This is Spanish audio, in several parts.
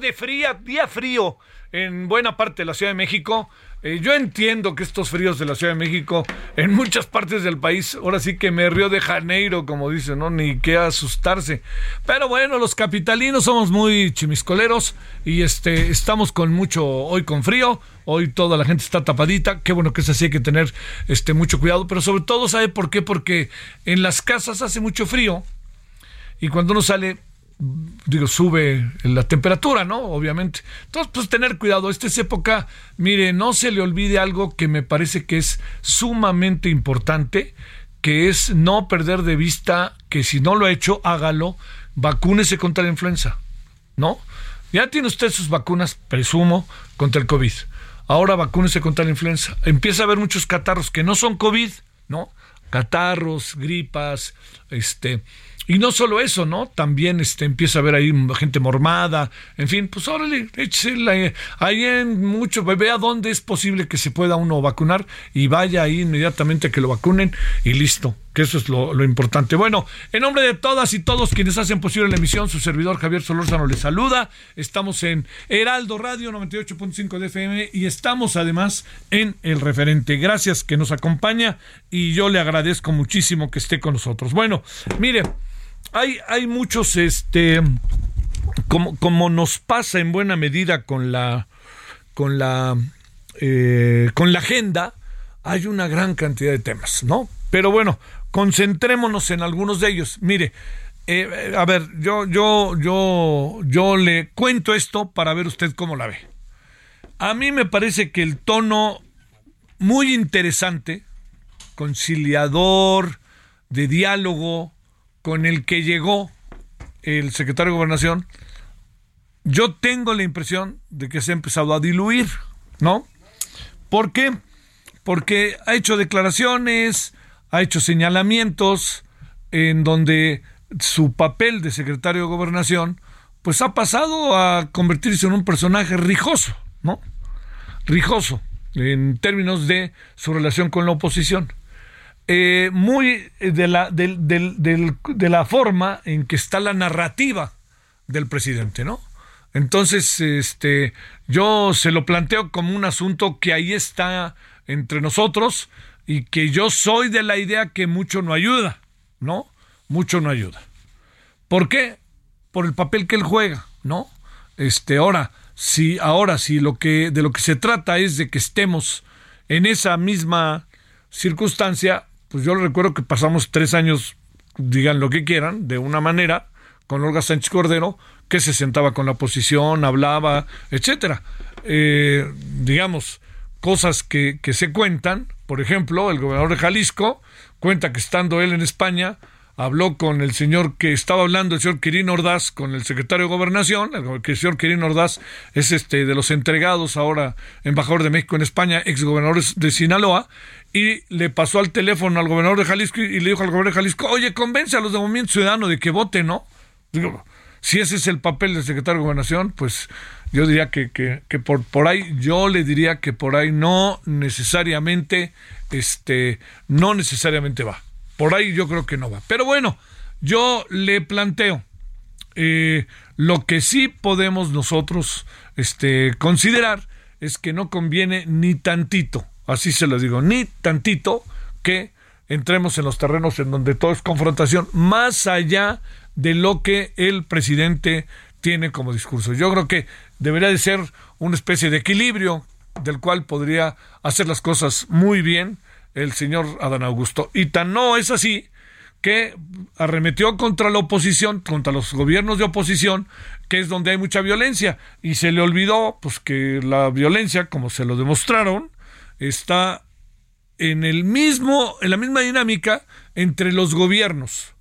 Tarde fría, día frío en buena parte de la Ciudad de México. Eh, yo entiendo que estos fríos de la Ciudad de México en muchas partes del país, ahora sí que me río de Janeiro, como dicen, ¿no? Ni que asustarse. Pero bueno, los capitalinos somos muy chimiscoleros y este estamos con mucho, hoy con frío, hoy toda la gente está tapadita, qué bueno que es así, hay que tener este mucho cuidado, pero sobre todo, ¿sabe por qué? Porque en las casas hace mucho frío y cuando uno sale digo, sube la temperatura, ¿no? Obviamente. Entonces, pues tener cuidado. Esta es época, mire, no se le olvide algo que me parece que es sumamente importante, que es no perder de vista que si no lo ha hecho, hágalo, vacúnese contra la influenza, ¿no? Ya tiene usted sus vacunas, presumo, contra el COVID. Ahora vacúnese contra la influenza. Empieza a haber muchos catarros que no son COVID, ¿no? Catarros, gripas, este, y no solo eso, ¿no? También este, empieza a haber ahí gente mormada, en fin, pues órale, échela ahí en mucho, vea dónde es posible que se pueda uno vacunar y vaya ahí inmediatamente a que lo vacunen y listo, que eso es lo, lo importante. Bueno, en nombre de todas y todos quienes hacen posible la emisión, su servidor Javier Solórzano les saluda. Estamos en Heraldo Radio 98.5 de FM y estamos además en El Referente. Gracias que nos acompaña y yo le agradezco muchísimo que esté con nosotros. Bueno, mire, hay, hay muchos, este, como, como nos pasa en buena medida con la, con la, eh, con la agenda, hay una gran cantidad de temas, ¿no? Pero bueno, concentrémonos en algunos de ellos. Mire, eh, a ver, yo, yo, yo, yo le cuento esto para ver usted cómo la ve. A mí me parece que el tono muy interesante, conciliador, de diálogo, con el que llegó el secretario de Gobernación, yo tengo la impresión de que se ha empezado a diluir, ¿no? ¿Por qué? Porque ha hecho declaraciones, ha hecho señalamientos en donde su papel de secretario de Gobernación pues ha pasado a convertirse en un personaje rijoso, ¿no? Rijoso en términos de su relación con la oposición. Eh, muy de la, de la forma en que está la narrativa del presidente, ¿no? Entonces, este, yo se lo planteo como un asunto que ahí está entre nosotros y que yo soy de la idea que mucho no ayuda, ¿no? Mucho no ayuda. ¿Por qué? Por el papel que él juega, ¿no? Este, ahora, si, ahora, si lo que, de lo que se trata es de que estemos en esa misma circunstancia, pues yo recuerdo que pasamos tres años, digan lo que quieran, de una manera, con Olga Sánchez Cordero, que se sentaba con la oposición, hablaba, etcétera. Eh, digamos, cosas que, que se cuentan, por ejemplo, el gobernador de Jalisco cuenta que estando él en España, habló con el señor que estaba hablando, el señor Quirino Ordaz, con el secretario de Gobernación, el señor Quirino Ordaz es este de los entregados ahora embajador de México en España, ex gobernador de Sinaloa, y le pasó al teléfono al gobernador de Jalisco y le dijo al gobernador de Jalisco, oye, convence a los de Movimiento Ciudadano de que voten, ¿no? Digo, si ese es el papel del secretario de Gobernación, pues yo diría que, que, que, por, por ahí, yo le diría que por ahí no necesariamente, este, no necesariamente va. Por ahí yo creo que no va. Pero bueno, yo le planteo eh, lo que sí podemos nosotros este, considerar es que no conviene ni tantito, así se lo digo, ni tantito que entremos en los terrenos en donde todo es confrontación, más allá de lo que el presidente tiene como discurso. Yo creo que debería de ser una especie de equilibrio del cual podría hacer las cosas muy bien el señor Adán Augusto. Y tan no es así que arremetió contra la oposición, contra los gobiernos de oposición, que es donde hay mucha violencia, y se le olvidó pues que la violencia, como se lo demostraron, está en el mismo en la misma dinámica entre los gobiernos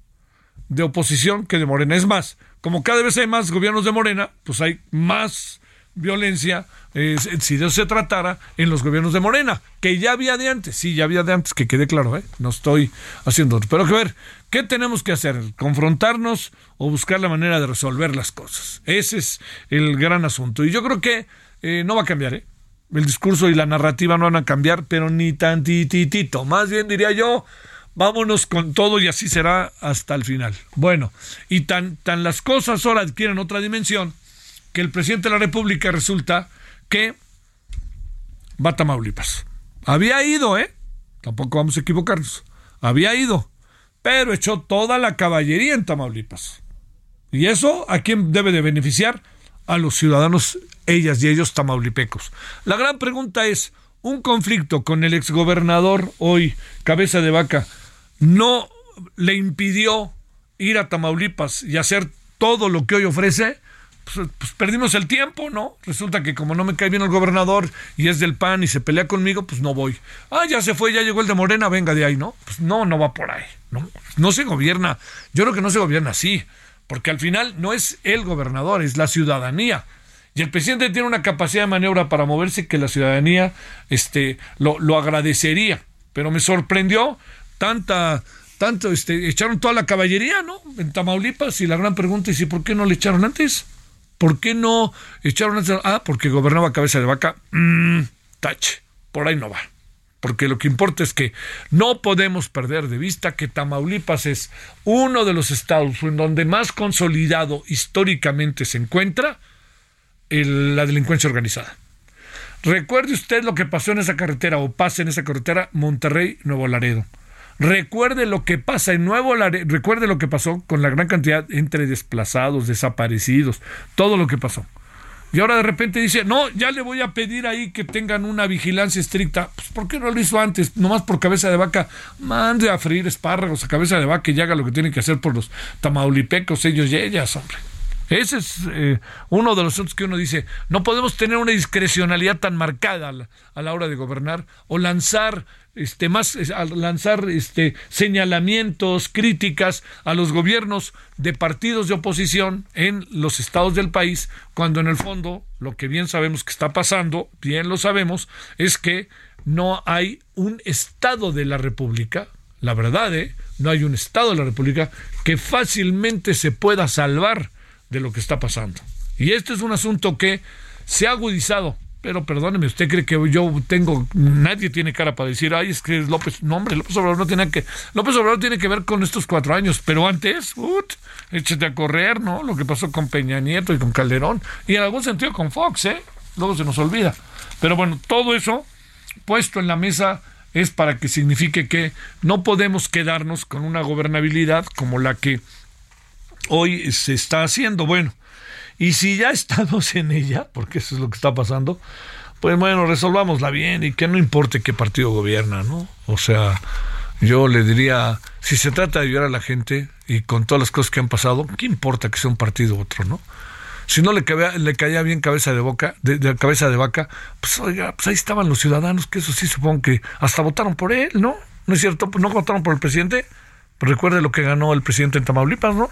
de oposición que de Morena. Es más, como cada vez hay más gobiernos de Morena, pues hay más violencia, si de eso se tratara, en los gobiernos de Morena, que ya había de antes, sí, ya había de antes, que quede claro, ¿eh? no estoy haciendo Pero que ver, ¿qué tenemos que hacer? ¿Confrontarnos o buscar la manera de resolver las cosas? Ese es el gran asunto. Y yo creo que eh, no va a cambiar, ¿eh? El discurso y la narrativa no van a cambiar, pero ni tantititito. Más bien diría yo, vámonos con todo y así será hasta el final. Bueno, y tan, tan las cosas ahora adquieren otra dimensión que el presidente de la República resulta que va a Tamaulipas. Había ido, ¿eh? Tampoco vamos a equivocarnos. Había ido, pero echó toda la caballería en Tamaulipas. ¿Y eso a quién debe de beneficiar? A los ciudadanos, ellas y ellos tamaulipecos. La gran pregunta es, ¿un conflicto con el exgobernador hoy, cabeza de vaca, no le impidió ir a Tamaulipas y hacer todo lo que hoy ofrece? Pues, pues, perdimos el tiempo, ¿no? Resulta que como no me cae bien el gobernador y es del PAN y se pelea conmigo, pues no voy. Ah, ya se fue, ya llegó el de Morena, venga de ahí, ¿no? Pues no, no va por ahí. No, no se gobierna. Yo creo que no se gobierna así, porque al final no es el gobernador, es la ciudadanía. Y el presidente tiene una capacidad de maniobra para moverse que la ciudadanía este, lo, lo agradecería. Pero me sorprendió tanta tanto, este, echaron toda la caballería, ¿no? En Tamaulipas y la gran pregunta es, ¿y por qué no le echaron antes? ¿Por qué no echaron Ah, porque gobernaba cabeza de vaca. Mmm, tache, por ahí no va. Porque lo que importa es que no podemos perder de vista que Tamaulipas es uno de los estados en donde más consolidado históricamente se encuentra la delincuencia organizada. Recuerde usted lo que pasó en esa carretera o pasa en esa carretera Monterrey-Nuevo Laredo. Recuerde lo que pasa en Nuevo Laredo, recuerde lo que pasó con la gran cantidad entre desplazados, desaparecidos, todo lo que pasó. Y ahora de repente dice, no, ya le voy a pedir ahí que tengan una vigilancia estricta. Pues ¿por qué no lo hizo antes? Nomás por cabeza de vaca, mande a freír espárragos a cabeza de vaca y haga lo que tiene que hacer por los tamaulipecos, ellos y ellas, hombre. Ese es eh, uno de los asuntos que uno dice, no podemos tener una discrecionalidad tan marcada a la, hora de gobernar o lanzar este más lanzar este señalamientos, críticas a los gobiernos de partidos de oposición en los estados del país, cuando en el fondo lo que bien sabemos que está pasando, bien lo sabemos, es que no hay un estado de la República, la verdad, ¿eh? no hay un estado de la República que fácilmente se pueda salvar de lo que está pasando. Y este es un asunto que se ha agudizado. Pero perdóneme, ¿usted cree que yo tengo, nadie tiene cara para decir, ay, es que López, no hombre, López Obrador no tiene que, López Obrador tiene que ver con estos cuatro años, pero antes, ut, échate a correr, ¿no? Lo que pasó con Peña Nieto y con Calderón, y en algún sentido con Fox, ¿eh? Luego se nos olvida. Pero bueno, todo eso puesto en la mesa es para que signifique que no podemos quedarnos con una gobernabilidad como la que hoy se está haciendo. Bueno, y si ya estamos en ella, porque eso es lo que está pasando, pues bueno, resolvámosla bien y que no importe qué partido gobierna, ¿no? O sea, yo le diría, si se trata de ayudar a la gente y con todas las cosas que han pasado, ¿qué importa que sea un partido u otro, no? Si no le, caía, le caía bien cabeza de boca, de, cabeza de vaca, pues oiga, pues ahí estaban los ciudadanos, que eso sí supongo que hasta votaron por él, ¿no? ¿No es cierto? ¿No votaron por el presidente? Pues recuerde lo que ganó el presidente en Tamaulipas, ¿no?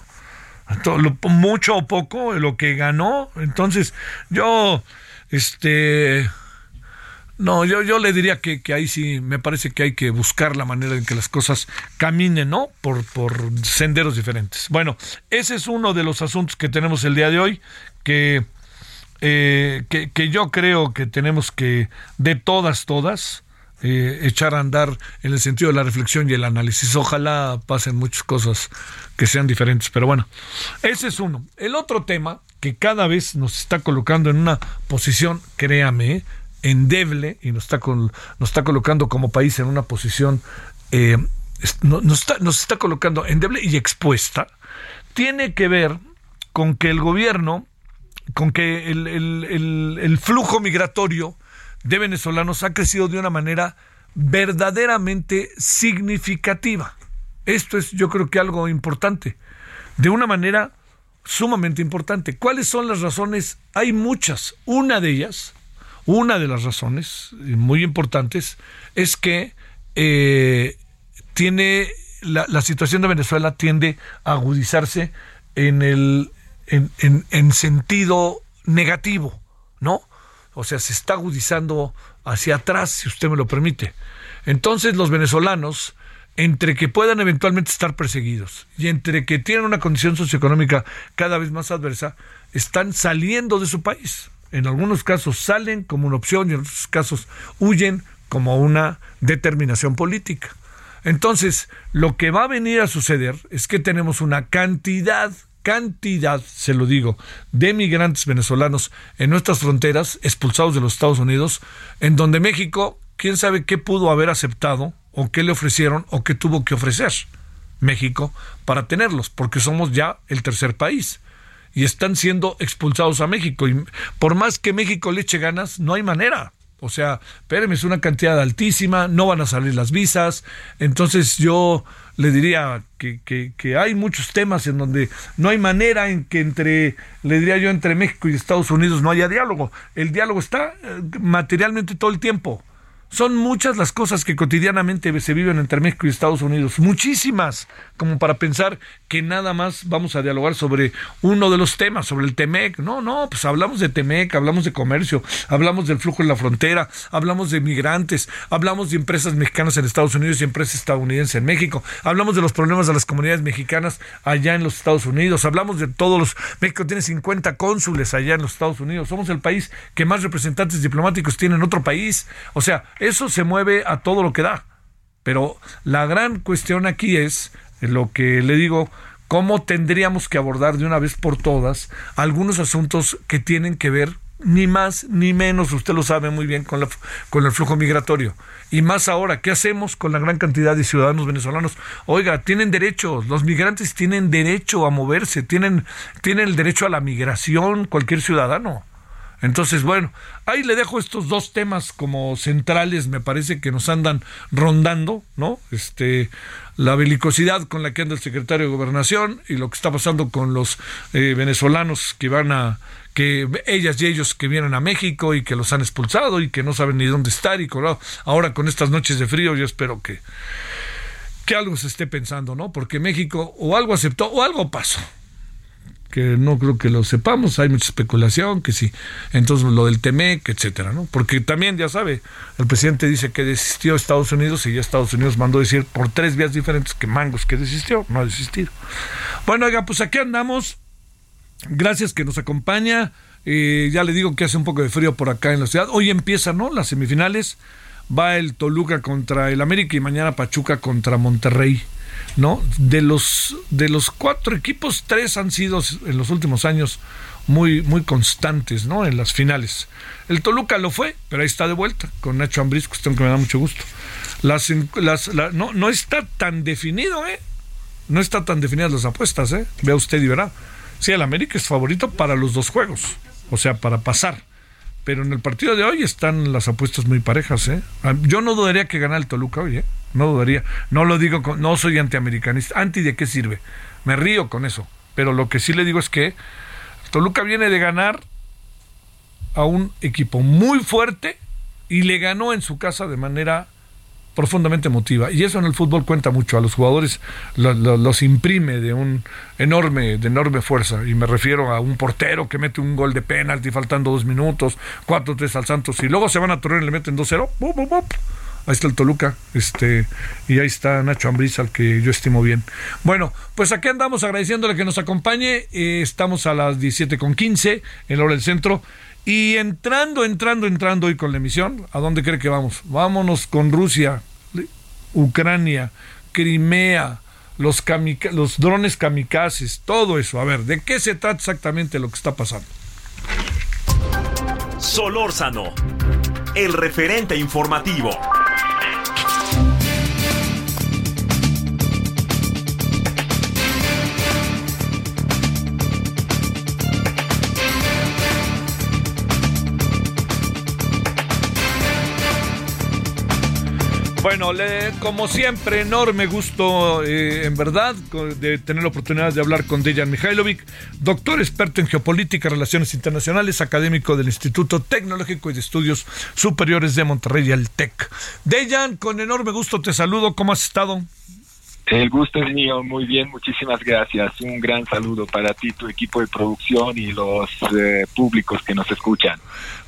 Mucho o poco lo que ganó. Entonces, yo, este, no, yo, yo le diría que, que ahí sí me parece que hay que buscar la manera en que las cosas caminen, ¿no? Por, por senderos diferentes. Bueno, ese es uno de los asuntos que tenemos el día de hoy, que, eh, que, que yo creo que tenemos que, de todas, todas, eh, echar a andar en el sentido de la reflexión y el análisis. Ojalá pasen muchas cosas que sean diferentes, pero bueno, ese es uno. El otro tema que cada vez nos está colocando en una posición, créame, endeble y nos está, col- nos está colocando como país en una posición, eh, nos, está, nos está colocando endeble y expuesta, tiene que ver con que el gobierno, con que el- el- el flujo migratorio de venezolanos ha crecido de una manera verdaderamente significativa. Esto es yo creo que algo importante, de una manera sumamente importante. ¿Cuáles son las razones? Hay muchas. Una de ellas, una de las razones eh, muy importantes, es que eh, tiene la, la situación de Venezuela tiende a agudizarse en el en, en- en sentido negativo, ¿no? O sea, se está agudizando hacia atrás, si usted me lo permite. Entonces los venezolanos, entre que puedan eventualmente estar perseguidos y entre que tienen una condición socioeconómica cada vez más adversa, están saliendo de su país. En algunos casos salen como una opción y en otros casos huyen como una determinación política. Entonces, lo que va a venir a suceder es que tenemos una cantidad, cantidad, se lo digo, de migrantes venezolanos en nuestras fronteras, expulsados de los Estados Unidos, en donde México, quién sabe qué pudo haber aceptado, o qué le ofrecieron, o qué tuvo que ofrecer México para tenerlos, porque somos ya el tercer país. Y están siendo expulsados a México. Y por más que México le eche ganas, no hay manera. O sea, espérenme, es una cantidad altísima, no van a salir las visas. Entonces yo le diría que, que, que hay muchos temas en donde no hay manera en que entre, le diría yo, entre México y Estados Unidos no haya diálogo. El diálogo está eh, materialmente todo el tiempo. Son muchas las cosas que cotidianamente se viven entre México y Estados Unidos, muchísimas, como para pensar que nada más vamos a dialogar sobre uno de los temas, sobre el TEMEC. No, no, pues hablamos de TEMEC, hablamos de comercio, hablamos del flujo en la frontera, hablamos de migrantes, hablamos de empresas mexicanas en Estados Unidos y empresas estadounidenses en México, hablamos de los problemas de las comunidades mexicanas allá en los Estados Unidos, hablamos de todos los... México tiene 50 cónsules allá en los Estados Unidos, somos el país que más representantes diplomáticos tiene en otro país. O sea, eso se mueve a todo lo que da. Pero la gran cuestión aquí es lo que le digo, cómo tendríamos que abordar de una vez por todas algunos asuntos que tienen que ver ni más ni menos, usted lo sabe muy bien, con, la, con el flujo migratorio. Y más ahora, ¿qué hacemos con la gran cantidad de ciudadanos venezolanos? Oiga, tienen derechos, los migrantes tienen derecho a moverse, tienen, tienen el derecho a la migración, cualquier ciudadano. Entonces, bueno, ahí le dejo estos dos temas como centrales, me parece que nos andan rondando, ¿no? Este, la belicosidad con la que anda el secretario de Gobernación y lo que está pasando con los eh, venezolanos que van a, que ellas y ellos que vienen a México y que los han expulsado y que no saben ni dónde estar y con, ahora con estas noches de frío yo espero que, que algo se esté pensando, ¿no? Porque México o algo aceptó o algo pasó que no creo que lo sepamos, hay mucha especulación, que sí, entonces lo del TEMEC, etcétera, ¿no? Porque también, ya sabe, el presidente dice que desistió Estados Unidos y ya Estados Unidos mandó decir por tres vías diferentes que Mangos que desistió, no ha desistido. Bueno, oiga, pues aquí andamos, gracias que nos acompaña, eh, ya le digo que hace un poco de frío por acá en la ciudad, hoy empiezan, ¿no? Las semifinales, va el Toluca contra el América y mañana Pachuca contra Monterrey. ¿No? De los, de los cuatro equipos, tres han sido en los últimos años muy, muy constantes, ¿no? En las finales. El Toluca lo fue, pero ahí está de vuelta, con Nacho Ambriz, cuestión que me da mucho gusto. Las, las, la, no, no está tan definido, ¿eh? No está tan definidas las apuestas, ¿eh? Vea usted y verá. Sí, el América es favorito para los dos juegos, o sea, para pasar. Pero en el partido de hoy están las apuestas muy parejas, ¿eh? Yo no dudaría que gane el Toluca hoy, ¿eh? No dudaría. No lo digo, con, no soy antiamericanista. ¿Anti de qué sirve? Me río con eso. Pero lo que sí le digo es que Toluca viene de ganar a un equipo muy fuerte y le ganó en su casa de manera profundamente emotiva. Y eso en el fútbol cuenta mucho. A los jugadores los imprime de un enorme, de enorme fuerza. Y me refiero a un portero que mete un gol de penalti faltando dos minutos, cuatro tres al Santos, y luego se van a Torreón y le meten 2-0. Ahí está el Toluca, este, y ahí está Nacho Ambriz, al que yo estimo bien. Bueno, pues aquí andamos agradeciéndole que nos acompañe. Eh, estamos a las 17.15 en la hora del centro. Y entrando, entrando, entrando hoy con la emisión, ¿a dónde cree que vamos? Vámonos con Rusia, Ucrania, Crimea, los, los drones kamikazes, todo eso. A ver, ¿de qué se trata exactamente lo que está pasando? Solórzano, el referente informativo. Bueno, como siempre, enorme gusto, eh, en verdad, de tener la oportunidad de hablar con Dejan Mihailovic, doctor experto en geopolítica, relaciones internacionales, académico del Instituto Tecnológico y de Estudios Superiores de Monterrey, el TEC. Dejan, con enorme gusto te saludo, ¿cómo has estado? El gusto es mío, muy bien, muchísimas gracias. Un gran saludo para ti, tu equipo de producción y los eh, públicos que nos escuchan.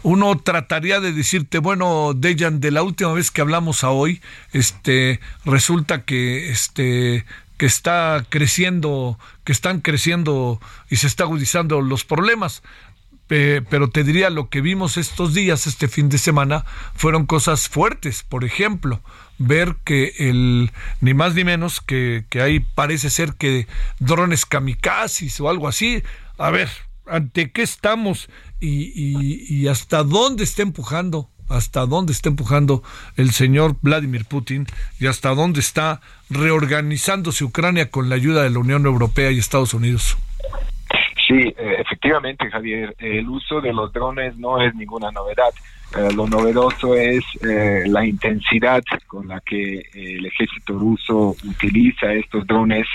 Uno trataría de decirte, bueno, Dejan, de la última vez que hablamos a hoy, este, resulta que este que está creciendo, que están creciendo y se está agudizando los problemas pero te diría lo que vimos estos días, este fin de semana, fueron cosas fuertes. Por ejemplo, ver que el ni más ni menos que, que hay parece ser que drones kamikazes o algo así. A ver, ¿ante qué estamos y, y, y hasta dónde está empujando? hasta dónde está empujando el señor Vladimir Putin y hasta dónde está reorganizándose Ucrania con la ayuda de la Unión Europea y Estados Unidos. Sí, eh, efectivamente, Javier, el uso de los drones no es ninguna novedad. Eh, lo novedoso es eh, la intensidad con la que el ejército ruso utiliza estos drones.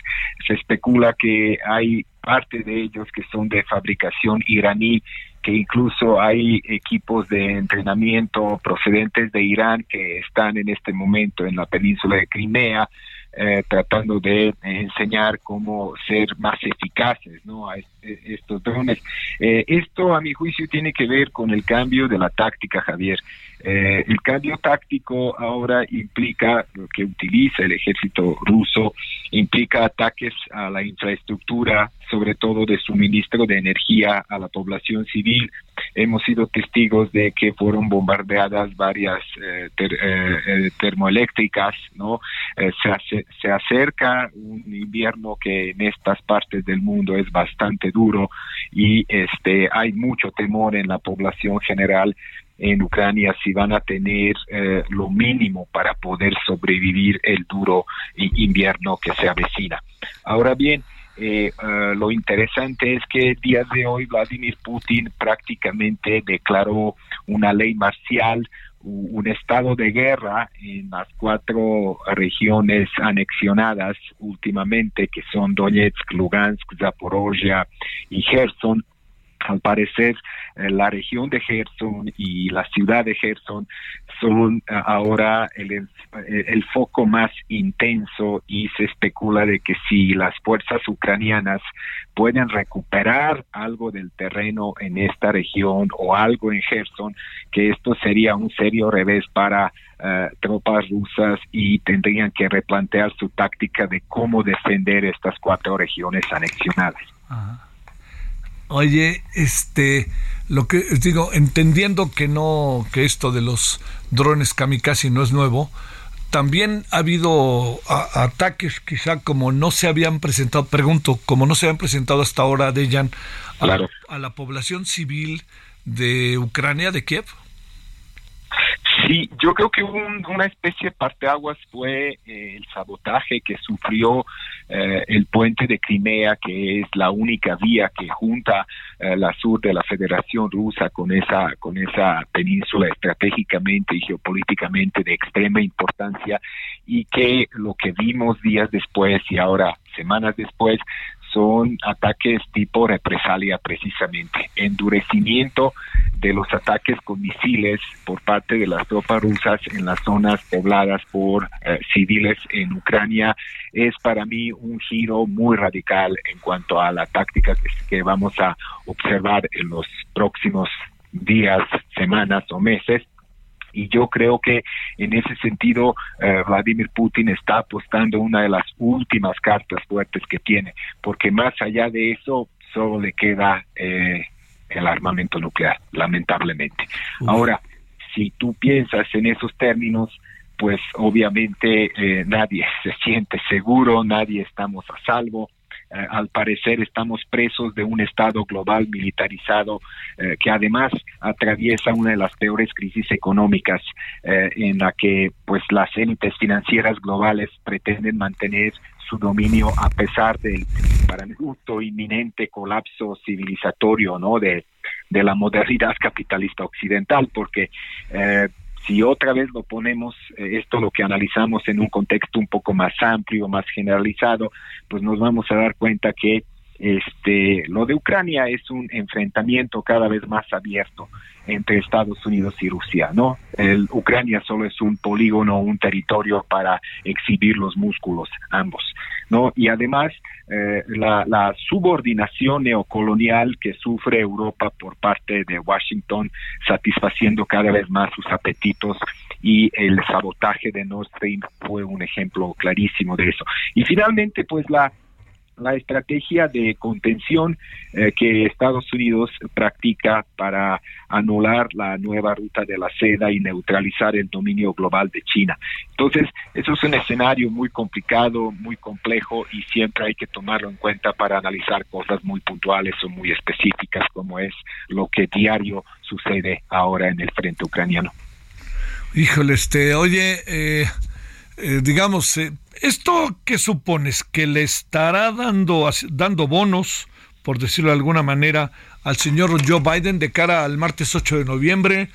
Se especula que hay parte de ellos que son de fabricación iraní, que incluso hay equipos de entrenamiento procedentes de Irán que están en este momento en la península de Crimea. Eh, tratando de enseñar cómo ser más eficaces ¿no? a estos drones. Eh, esto, a mi juicio, tiene que ver con el cambio de la táctica, Javier. Eh, el cambio táctico ahora implica lo que utiliza el ejército ruso, implica ataques a la infraestructura, sobre todo de suministro de energía a la población civil. Hemos sido testigos de que fueron bombardeadas varias eh, eh, termoeléctricas, ¿no? se, se acerca un invierno que en estas partes del mundo es bastante duro y este hay mucho temor en la población general en Ucrania si van a tener eh, lo mínimo para poder sobrevivir el duro invierno que se avecina. Ahora bien, eh, eh, lo interesante es que el día de hoy Vladimir Putin prácticamente declaró una ley marcial, un estado de guerra en las cuatro regiones anexionadas últimamente, que son Donetsk, Lugansk, Zaporozhia y Gerson, al parecer eh, la región de Gerson y la ciudad de Gerson son eh, ahora el, eh, el, foco más intenso y se especula de que si las fuerzas ucranianas pueden recuperar algo del terreno en esta región o algo en Gerson, que esto sería un serio revés para tropas rusas y tendrían que replantear su táctica de cómo defender estas cuatro regiones anexionadas. Oye, este, lo que digo, entendiendo que no, que esto de los drones kamikaze no es nuevo, también ha habido ataques quizá como no se habían presentado, pregunto, como no se habían presentado hasta ahora, Dejan, a, a la población civil de Ucrania, de Kiev. Sí, yo creo que una especie de parteaguas fue eh, el sabotaje que sufrió eh, el puente de Crimea, que es la única vía que junta eh, la sur de la Federación Rusa con esa con esa península estratégicamente y geopolíticamente de extrema importancia y que lo que vimos días después y ahora semanas después son ataques tipo represalia precisamente, endurecimiento de los ataques con misiles por parte de las tropas rusas en las zonas pobladas por eh, civiles en Ucrania es para mí un giro muy radical en cuanto a la táctica que vamos a observar en los próximos días, semanas o meses y yo creo que en ese sentido eh, Vladimir Putin está apostando una de las últimas cartas fuertes que tiene, porque más allá de eso solo le queda eh, el armamento nuclear, lamentablemente. Ahora, si tú piensas en esos términos, pues obviamente eh, nadie se siente seguro, nadie estamos a salvo, al parecer estamos presos de un Estado global militarizado eh, que además atraviesa una de las peores crisis económicas eh, en la que pues las élites financieras globales pretenden mantener su dominio a pesar del para mi inminente colapso civilizatorio no de, de la modernidad capitalista occidental porque eh, si otra vez lo ponemos, eh, esto lo que analizamos en un contexto un poco más amplio, más generalizado, pues nos vamos a dar cuenta que este lo de Ucrania es un enfrentamiento cada vez más abierto entre Estados Unidos y Rusia, ¿no? El Ucrania solo es un polígono, un territorio para exhibir los músculos ambos, ¿no? Y además eh, la, la, subordinación neocolonial que sufre Europa por parte de Washington, satisfaciendo cada vez más sus apetitos y el sabotaje de Nord Stream fue un ejemplo clarísimo de eso. Y finalmente, pues la la estrategia de contención eh, que Estados Unidos practica para anular la nueva ruta de la seda y neutralizar el dominio global de China. Entonces, eso es un escenario muy complicado, muy complejo y siempre hay que tomarlo en cuenta para analizar cosas muy puntuales o muy específicas como es lo que diario sucede ahora en el frente ucraniano. Híjole, este, oye, eh, eh, digamos, eh, ¿esto qué supones? ¿Que le estará dando, dando bonos, por decirlo de alguna manera, al señor Joe Biden de cara al martes 8 de noviembre?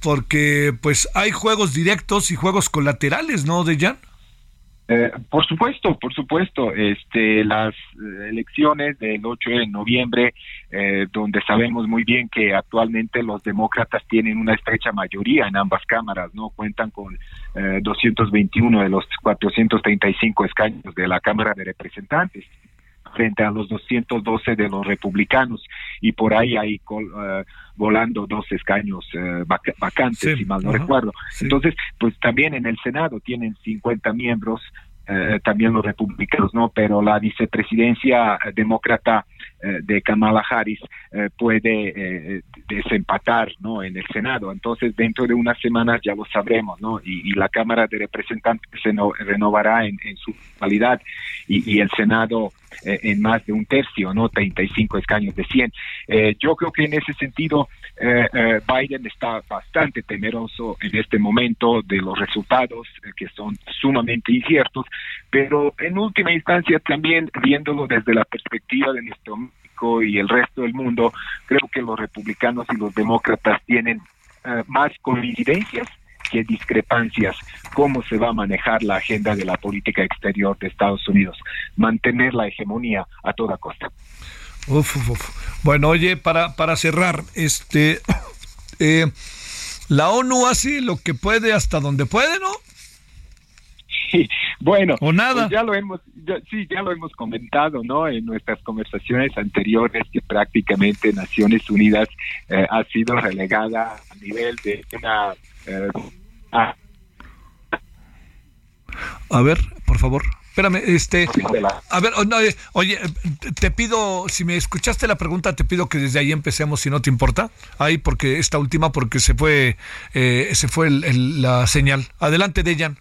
Porque pues hay juegos directos y juegos colaterales, ¿no, Dejan? Eh, por supuesto, por supuesto. Este, las eh, elecciones del 8 de noviembre, eh, donde sabemos muy bien que actualmente los demócratas tienen una estrecha mayoría en ambas cámaras, no cuentan con 221 de los 435 escaños de la Cámara de Representantes frente a los 212 de los republicanos y por ahí hay volando dos escaños vacantes, si mal no recuerdo. Entonces, pues también en el Senado tienen 50 miembros eh, también los republicanos, ¿no? Pero la vicepresidencia demócrata de Kamala Harris eh, puede desempatar, ¿no? En el Senado. Entonces, dentro de unas semanas ya lo sabremos, ¿no? Y, la Cámara de Representantes se renovará en, su totalidad y, y el Senado en más de un tercio, ¿no? 35 escaños de 100. yo creo que en ese sentido Biden está bastante temeroso en este momento de los resultados que son sumamente inciertos pero en última instancia también viéndolo desde la perspectiva de nuestro México y el resto del mundo, creo que los republicanos y los demócratas tienen eh, más coincidencias discrepancias cómo se va a manejar la agenda de la política exterior de Estados Unidos, mantener la hegemonía a toda costa. Bueno, oye, para, para cerrar, este, eh, la ONU hace lo que puede hasta donde puede, ¿no? bueno, o nada. Pues ya lo hemos, sí, ya lo hemos comentado, ¿no? En nuestras conversaciones anteriores que prácticamente Naciones Unidas eh, ha sido relegada a nivel de una. Eh, a ver, por favor. Espérame, este. A ver, oh, eh, oye, te pido, si me escuchaste la pregunta, te pido que desde ahí empecemos, si no te importa. Ahí, porque esta última, porque se fue, se fue la señal. Adelante, Dejan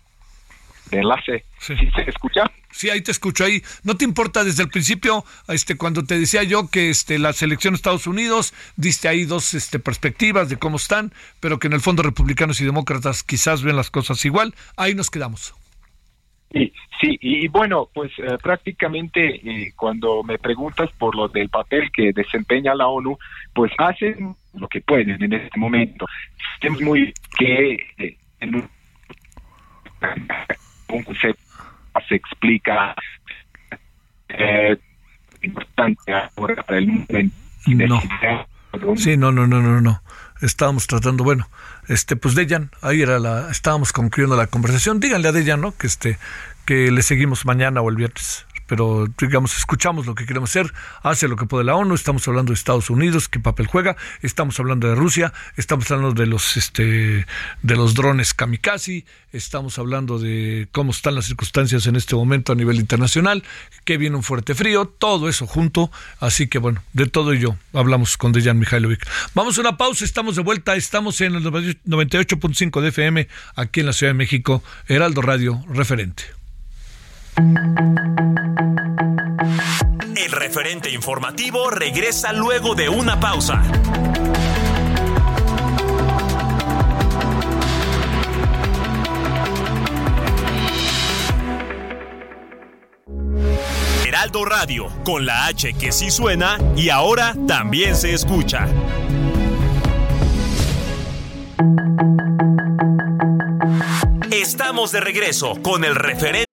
de enlace. Sí. se escucha? Sí, ahí te escucho ahí. ¿No te importa desde el principio, este, cuando te decía yo que este, la selección de Estados Unidos, diste ahí dos este, perspectivas de cómo están, pero que en el fondo republicanos y demócratas quizás ven las cosas igual? Ahí nos quedamos. Sí, sí, y bueno, pues eh, prácticamente eh, cuando me preguntas por lo del papel que desempeña la ONU, pues hacen lo que pueden en este momento. Es muy que eh, en se, se explica eh, importante ahora para el mundo. No. Sí, no, no, no, no, no. Estábamos tratando, bueno, este, pues Dejan, ahí era la, estábamos concluyendo la conversación. Díganle a Dejan, ¿no? Que este, que le seguimos mañana o el viernes pero digamos, escuchamos lo que queremos hacer, hace lo que puede la ONU, estamos hablando de Estados Unidos, qué papel juega, estamos hablando de Rusia, estamos hablando de los este de los drones kamikaze, estamos hablando de cómo están las circunstancias en este momento a nivel internacional, que viene un fuerte frío, todo eso junto, así que bueno, de todo ello hablamos con Dejan Mihailovic. Vamos a una pausa, estamos de vuelta, estamos en el 98.5 de FM aquí en la Ciudad de México, Heraldo Radio, referente. El referente informativo regresa luego de una pausa. Heraldo Radio, con la H que sí suena y ahora también se escucha. Estamos de regreso con el referente.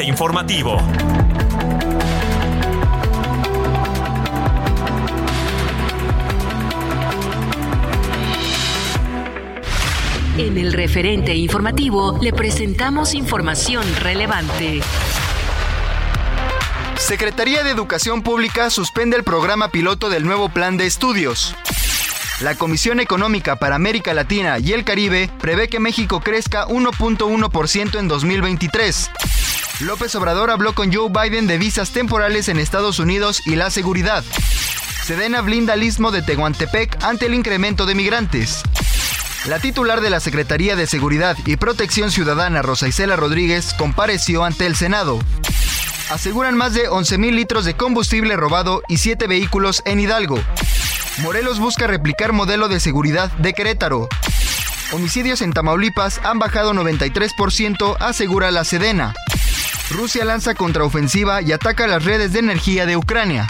Informativo. En el referente informativo le presentamos información relevante. Secretaría de Educación Pública suspende el programa piloto del nuevo plan de estudios. La Comisión Económica para América Latina y el Caribe prevé que México crezca 1.1% en 2023. López Obrador habló con Joe Biden de visas temporales en Estados Unidos y la seguridad. Sedena blinda al istmo de Tehuantepec ante el incremento de migrantes. La titular de la Secretaría de Seguridad y Protección Ciudadana, Rosa Isela Rodríguez, compareció ante el Senado. Aseguran más de 11.000 litros de combustible robado y 7 vehículos en Hidalgo. Morelos busca replicar modelo de seguridad de Querétaro. Homicidios en Tamaulipas han bajado 93%, asegura la Sedena. Rusia lanza contraofensiva y ataca las redes de energía de Ucrania.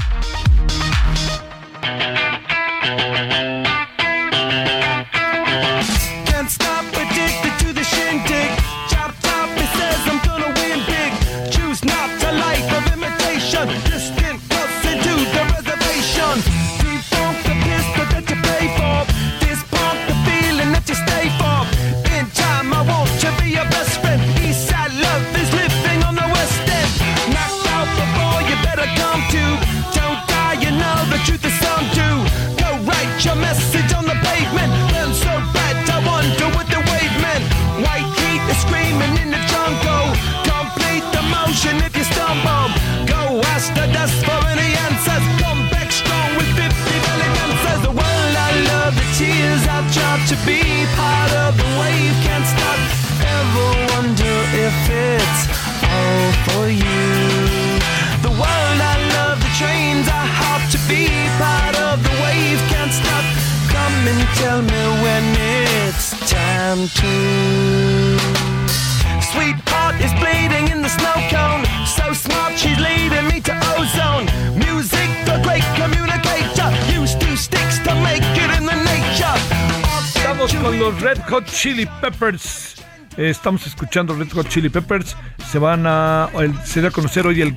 Red Hot Chili Peppers. Estamos escuchando Red Hot Chili Peppers. Se van a. se da a conocer hoy el,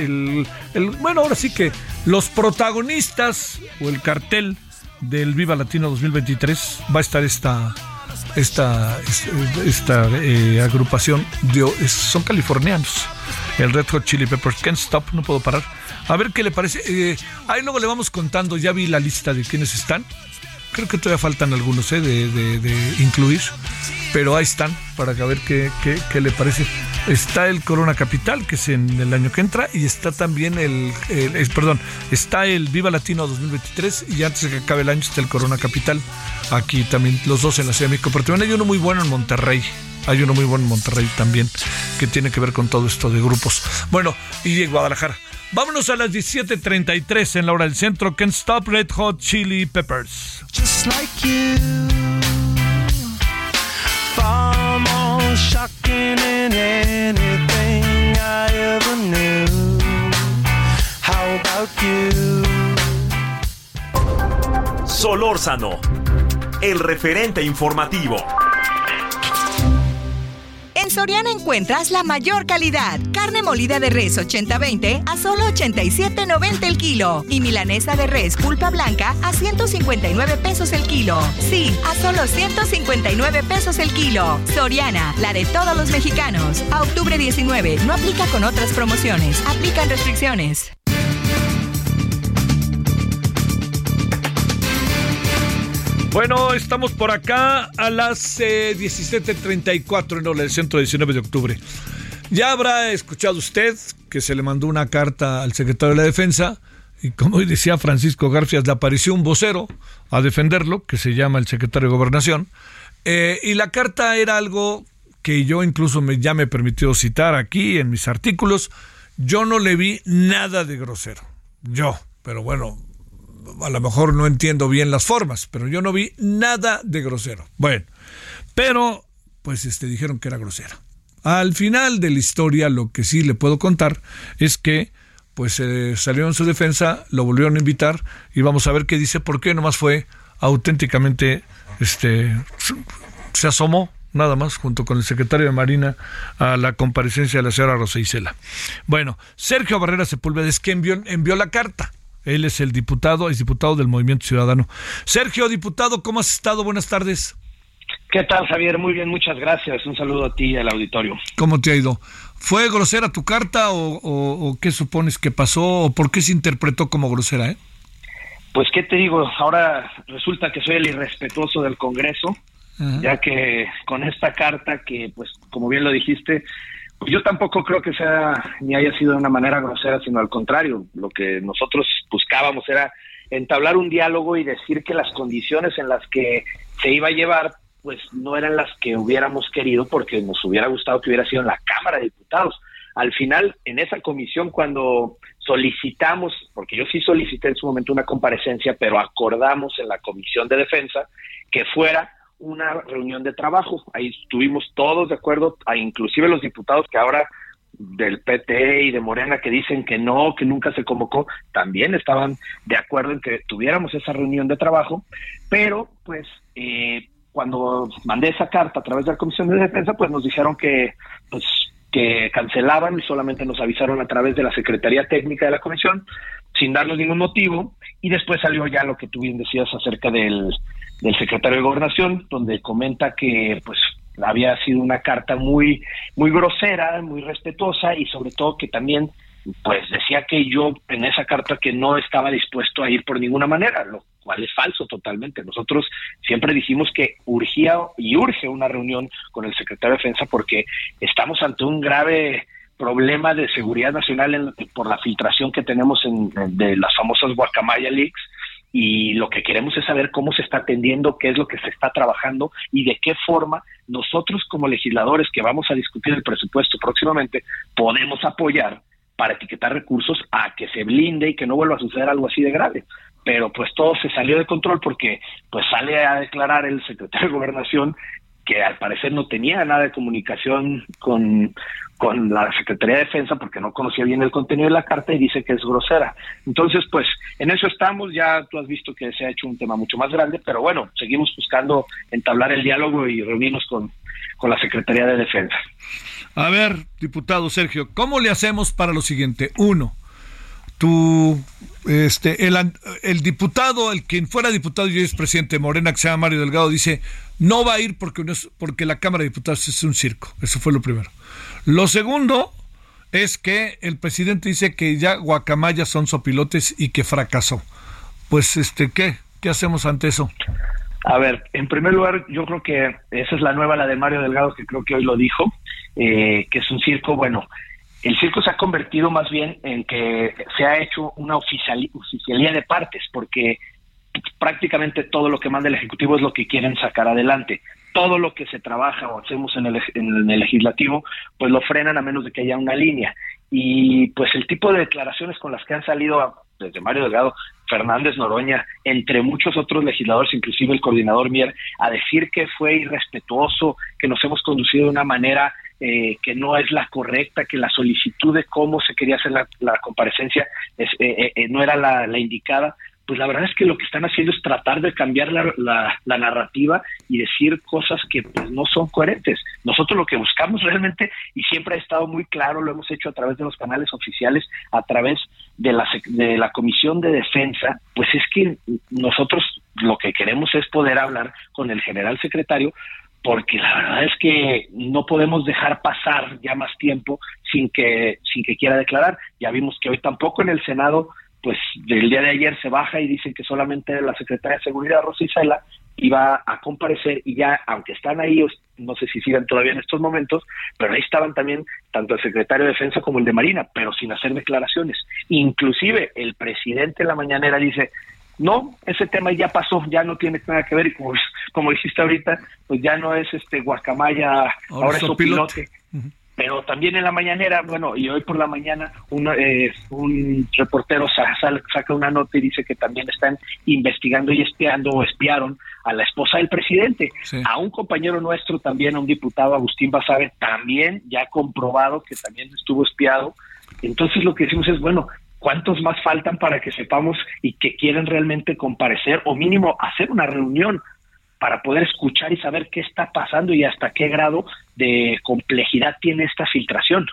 el, el. Bueno, ahora sí que los protagonistas o el cartel del Viva Latino 2023 va a estar esta esta, esta eh, agrupación de, son californianos. El Red Hot Chili Peppers, Can't Stop, no puedo parar. A ver qué le parece. Eh, ahí luego le vamos contando, ya vi la lista de quienes están. Creo que todavía faltan algunos eh, de, incluir, pero ahí están para ver qué, qué, le parece. Está el Corona Capital, que es en el año que entra, y está también el, perdón, está el Viva Latino 2023, y antes de que acabe el año está el Corona Capital, aquí también los dos en la Ciudad de México, pero también hay uno muy bueno en Monterrey, Hay uno muy bueno en Monterrey también que tiene que ver con todo esto de grupos. Bueno, y en Guadalajara. Vámonos a las 17:33 en la hora del centro. Can't Stop Red Hot Chili Peppers. just like you. Far more shocking than anything I ever knew. How about you? Solórzano, el referente informativo. Soriana encuentras la mayor calidad. Carne molida de res 80-20 a solo 87.90 el kilo. Y milanesa de res pulpa blanca a 159 pesos el kilo. Sí, a solo 159 pesos el kilo. Soriana, la de todos los mexicanos. A octubre 19, no aplica con otras promociones. Aplican restricciones. Bueno, estamos por acá a las eh, 17.34 en del centro 19 de octubre. Ya habrá escuchado usted que se le mandó una carta al secretario de la Defensa y como decía Francisco Garfias, le apareció un vocero a defenderlo, que se llama el secretario de Gobernación, eh, y la carta era algo que yo incluso me, ya me he permitido citar aquí en mis artículos. Yo no le vi nada de grosero. Yo, pero bueno, a lo mejor no entiendo bien las formas, pero yo no vi nada de grosero. Bueno, pero pues este dijeron que era grosera. Al final de la historia lo que sí le puedo contar es que pues eh, salió en su defensa, lo volvieron a invitar y vamos a ver qué dice, porque nomás fue auténticamente, este, se asomó nada más, junto con el secretario de Marina, a la comparecencia de la señora Rosa Isela. Bueno, Sergio Barrera Sepúlveda es que envió, envió la carta. Él es el diputado, es diputado del Movimiento Ciudadano. Sergio, diputado, ¿cómo has estado? Buenas tardes. ¿Qué tal, Javier? Muy bien, muchas gracias. Un saludo a ti y al auditorio. ¿Cómo te ha ido? ¿Fue grosera tu carta o, o, o qué supones que pasó o por qué se interpretó como grosera? Eh? Pues, ¿qué te digo? Ahora resulta que soy el irrespetuoso del Congreso, Ajá. ya que con esta carta que, pues, como bien lo dijiste, yo tampoco creo que sea ni haya sido de una manera grosera, sino al contrario, lo que nosotros buscábamos era entablar un diálogo y decir que las condiciones en las que se iba a llevar pues no eran las que hubiéramos querido porque nos hubiera gustado que hubiera sido en la Cámara de Diputados. Al final, en esa comisión, cuando solicitamos, porque yo sí solicité en su momento una comparecencia, pero acordamos en la Comisión de Defensa que fuera una reunión de trabajo. Ahí estuvimos todos de acuerdo, inclusive los diputados que ahora del PT y de Morena que dicen que no, que nunca se convocó, también estaban de acuerdo en que tuviéramos esa reunión de trabajo, pero pues eh, cuando mandé esa carta a través de la Comisión de Defensa, pues nos dijeron que pues que cancelaban y solamente nos avisaron a través de la Secretaría Técnica de la Comisión sin darnos ningún motivo y después salió ya lo que tú bien decías acerca del, del secretario de Gobernación, donde comenta que pues había sido una carta muy muy grosera, muy respetuosa y sobre todo que también pues decía que yo en esa carta que no estaba dispuesto a ir por ninguna manera, lo cual es falso totalmente. Nosotros siempre dijimos que urgía y urge una reunión con el secretario de Defensa porque estamos ante un grave problema de seguridad nacional en, por la filtración que tenemos en, de las famosas Guacamaya Leaks y lo que queremos es saber cómo se está atendiendo, qué es lo que se está trabajando y de qué forma nosotros como legisladores que vamos a discutir el presupuesto próximamente podemos apoyar para etiquetar recursos a que se blinde y que no vuelva a suceder algo así de grave. Pero pues todo se salió de control porque pues sale a declarar el secretario de Gobernación que al parecer no tenía nada de comunicación con, con la Secretaría de Defensa porque no conocía bien el contenido de la carta y dice que es grosera. Entonces, pues en eso estamos, ya tú has visto que se ha hecho un tema mucho más grande, pero bueno, seguimos buscando entablar el diálogo y reunirnos con, con la Secretaría de Defensa. A ver, diputado Sergio, ¿cómo le hacemos para lo siguiente? Uno, tu este el, el diputado, el quien fuera diputado y es presidente de Morena, que se llama Mario Delgado, dice no va a ir porque, porque la Cámara de Diputados es un circo. Eso fue lo primero. Lo segundo es que el presidente dice que ya guacamayas son sopilotes y que fracasó. Pues, este, ¿qué? ¿Qué hacemos ante eso? A ver, en primer lugar, yo creo que esa es la nueva, la de Mario Delgado, que creo que hoy lo dijo, eh, que es un circo, bueno, el circo se ha convertido más bien en que se ha hecho una oficial, oficialía de partes, porque prácticamente todo lo que manda el Ejecutivo es lo que quieren sacar adelante. todo lo que se trabaja o hacemos en el, en el legislativo, pues lo frenan a menos de que haya una línea. Y pues el tipo de declaraciones con las que han salido desde Mario Delgado, Fernández Noroña, entre muchos otros legisladores, inclusive el coordinador Mier, a decir que fue irrespetuoso, que nos hemos conducido de una manera eh, que no es la correcta, que la solicitud de cómo se quería hacer la, comparecencia es, eh, eh, no era la, indicada, pues la verdad es que lo que están haciendo es tratar de cambiar la narrativa y decir cosas que pues, no son coherentes. Nosotros lo que buscamos realmente, y siempre ha estado muy claro, lo hemos hecho a través de los canales oficiales, a través de la, de la Comisión de Defensa, pues es que nosotros lo que queremos es poder hablar con el general secretario porque la verdad es que no podemos dejar pasar ya más tiempo sin que sin que quiera declarar. Ya vimos que hoy tampoco en el Senado pues del día de ayer se baja y dicen que solamente la secretaria de Seguridad, Rosa Isela, iba a comparecer y ya, aunque están ahí, no sé si sigan todavía en estos momentos, pero ahí estaban también tanto el secretario de Defensa como el de Marina, pero sin hacer declaraciones. Inclusive el presidente en la mañanera dice, no, ese tema ya pasó, ya no tiene nada que ver y como, como dijiste ahorita, pues ya no es este guacamaya, ahora, ahora es opilote. Uh -huh pero también en la mañanera, bueno, y hoy por la mañana uno, eh, un reportero saca, saca una nota y dice que también están investigando y espiando o espiaron a la esposa del presidente, sí. a un compañero nuestro también, a un diputado, Agustín Basabe, también ya comprobado que también estuvo espiado. Entonces lo que decimos es, bueno, ¿cuántos más faltan para que sepamos y que quieren realmente comparecer o mínimo hacer una reunión? para poder escuchar y saber qué está pasando y hasta qué grado de complejidad tiene esta filtración.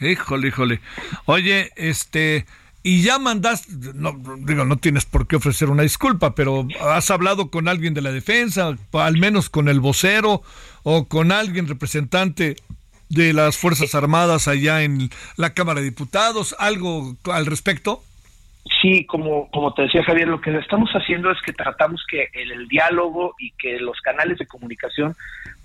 Híjole, híjole. Oye, este, y ya mandaste, no, digo, no tienes por qué ofrecer una disculpa, pero has hablado con alguien de la defensa, al menos con el vocero o con alguien representante de las Fuerzas Armadas allá en la Cámara de Diputados, algo al respecto. Sí, como, como te decía Javier, lo que estamos haciendo es que tratamos que el, el, diálogo y que los canales de comunicación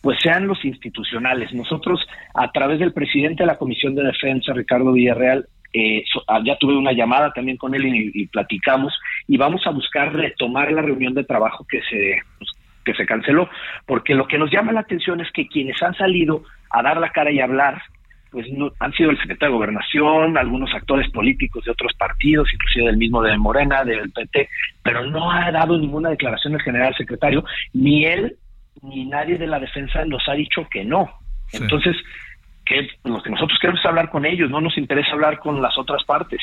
pues sean los institucionales. Nosotros, a través del presidente de la Comisión de Defensa, Ricardo Villarreal, eh, so, ya tuve una llamada también con él y, y, platicamos y vamos a buscar retomar la reunión de trabajo que se, pues, que se canceló, porque lo que nos llama la atención es que quienes han salido a dar la cara y hablar pues no, han sido el secretario de Gobernación, algunos actores políticos de otros partidos, inclusive del mismo de Morena, del PT, pero no ha dado ninguna declaración el general secretario, ni él ni nadie de la defensa nos ha dicho que no. Sí. Entonces, que lo que nosotros queremos es hablar con ellos, no nos interesa hablar con las otras partes.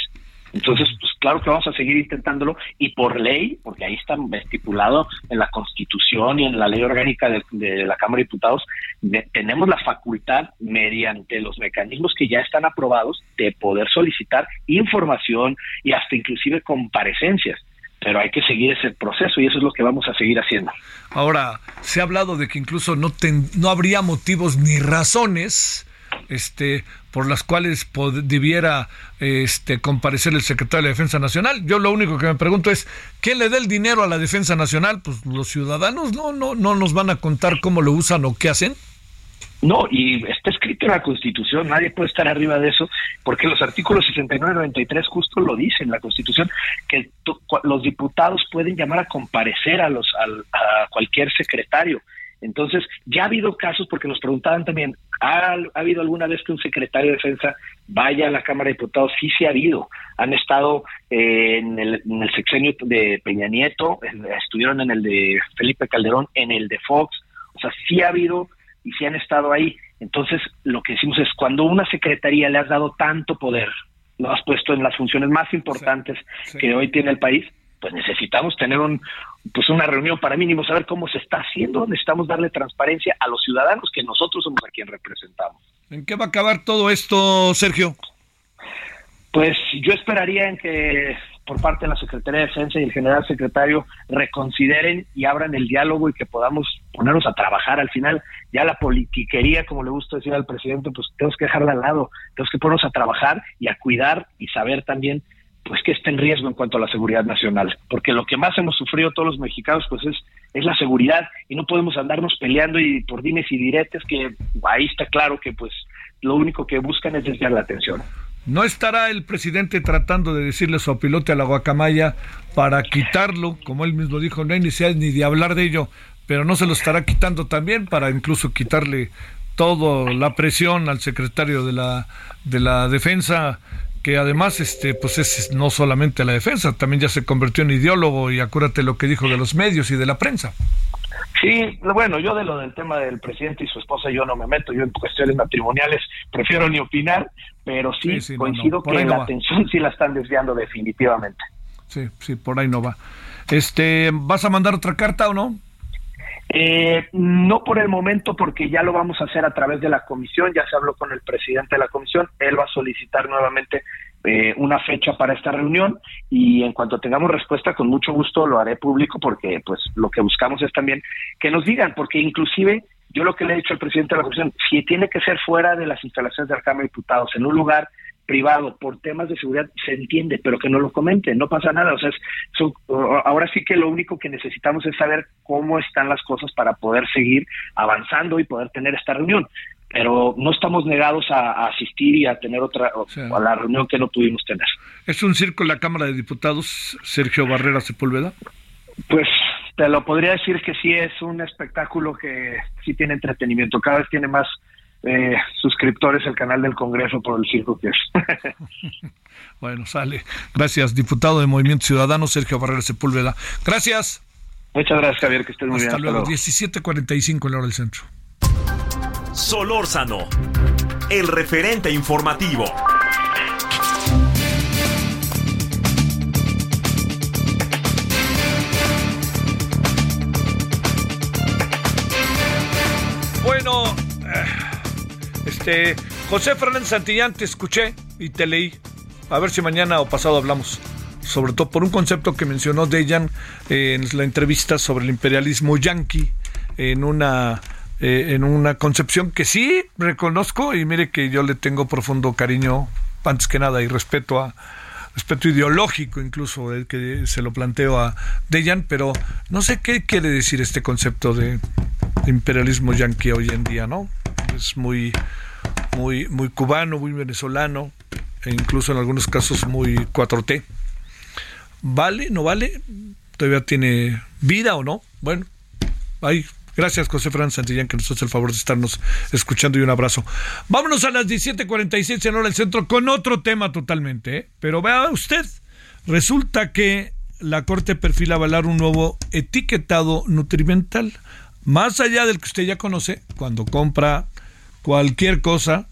Entonces, pues claro que vamos a seguir intentándolo y por ley, porque ahí está estipulado en la Constitución y en la ley orgánica de, de la Cámara de Diputados, de, tenemos la facultad, mediante los mecanismos que ya están aprobados, de poder solicitar información y hasta inclusive comparecencias pero hay que seguir ese proceso y eso es lo que vamos a seguir haciendo. Ahora, se ha hablado de que incluso no, ten, no habría motivos ni razones este, por las cuales debiera este, comparecer el secretario de la Defensa Nacional. Yo lo único que me pregunto es, ¿quién le da el dinero a la Defensa Nacional? Pues los ciudadanos no, no, no nos van a contar cómo lo usan o qué hacen. No, y está escrito en la Constitución, nadie puede estar arriba de eso, porque los artículos 69 y 93 justo lo dicen, la Constitución, que los diputados pueden llamar a comparecer a, los, a, a cualquier secretario. Entonces, ya ha habido casos, porque nos preguntaban también, ¿ha, ¿ha, habido alguna vez que un secretario de defensa vaya a la Cámara de Diputados? Sí, sí ha habido. Han estado eh, en, el, en, el, sexenio de Peña Nieto, estuvieron en el de Felipe Calderón, en el de Fox. O sea, sí ha habido y sí han estado ahí. Entonces, lo que decimos es, cuando una secretaría le has dado tanto poder, lo has puesto en las funciones más importantes sí, sí. que hoy tiene el país, pues necesitamos tener un, pues una reunión para mínimo saber cómo se está haciendo, necesitamos darle transparencia a los ciudadanos que nosotros somos a quien representamos. ¿En qué va a acabar todo esto, Sergio? Pues yo esperaría en que por parte de la Secretaría de Defensa y el general secretario reconsideren y abran el diálogo y que podamos ponernos a trabajar. Al final, ya la politiquería, como le gusta decir al presidente, pues tenemos que dejarla al lado, tenemos que ponernos a trabajar y a cuidar y saber también pues que está en riesgo en cuanto a la seguridad nacional, porque lo que más hemos sufrido todos los mexicanos pues es, es la seguridad y no podemos andarnos peleando y por dimes y diretes que ahí está claro que pues lo único que buscan es desviar la atención. ¿No estará el presidente tratando de decirle su pilote a la guacamaya para quitarlo, como él mismo dijo, no hay necesidad ni de hablar de ello, pero no se lo estará quitando también para incluso quitarle toda la presión al secretario de la de la defensa que además este pues es no solamente la defensa, también ya se convirtió en ideólogo y acuérdate lo que dijo de los medios y de la prensa. Sí, bueno, yo de lo del tema del presidente y su esposa yo no me meto, yo en cuestiones matrimoniales prefiero ni opinar, pero sí, Sí, sí, no, coincido no, que no la va. atención sí la están desviando definitivamente. Sí, sí, por ahí no va. Este, ¿vas a mandar otra carta o no? Eh, no por el momento, porque ya lo vamos a hacer a través de la comisión. Ya se habló con el presidente de la comisión. Él va a solicitar nuevamente eh, una fecha para esta reunión y en cuanto tengamos respuesta, con mucho gusto lo haré público, porque pues lo que buscamos es también que nos digan, porque inclusive yo lo que le he dicho al presidente de la comisión, si tiene que ser fuera de las instalaciones de la Cámara de Diputados, en un lugar privado por temas de seguridad se entiende, pero que no lo comenten, no pasa nada. O sea, es- son- ahora sí que lo único que necesitamos es saber cómo están las cosas para poder seguir avanzando y poder tener esta reunión. Pero no estamos negados a, a asistir y a tener otra, o- a la reunión que no pudimos tener. ¿Es un circo en la Cámara de Diputados, Sergio Barrera Sepúlveda? Pues te lo podría decir que sí es un espectáculo que sí tiene entretenimiento. Cada vez tiene más eh, suscriptores el canal del Congreso por el circo que es. Bueno, sale. Gracias, diputado de Movimiento Ciudadano, Sergio Barrera Sepúlveda. Gracias. Muchas gracias, Javier, que estés muy Hasta bien. luego. luego. 17.45 en la hora del centro. Solórzano, el referente informativo. Este, José Fernández Santillán, te escuché y te leí. A ver si mañana o pasado hablamos. Sobre todo por un concepto que mencionó Dejan eh, en la entrevista sobre el imperialismo yanqui en una eh, en una concepción que sí reconozco y mire que yo le tengo profundo cariño antes que nada y respeto a respeto ideológico incluso el que se lo planteo a Dejan, pero no sé qué quiere decir este concepto de imperialismo yanqui hoy en día, ¿no? Es muy muy muy cubano, muy venezolano e incluso en algunos casos muy 4T. ¿Vale? ¿No vale? ¿Todavía tiene vida o no? Bueno, ahí. Gracias, José Fran Santillán, que nos hace el favor de estarnos escuchando y un abrazo. Vámonos a las 17:46 en hora del centro con otro tema totalmente. ¿eh? Pero vea usted, resulta que la Corte perfila avalar un nuevo etiquetado nutrimental. Más allá del que usted ya conoce, cuando compra cualquier cosa,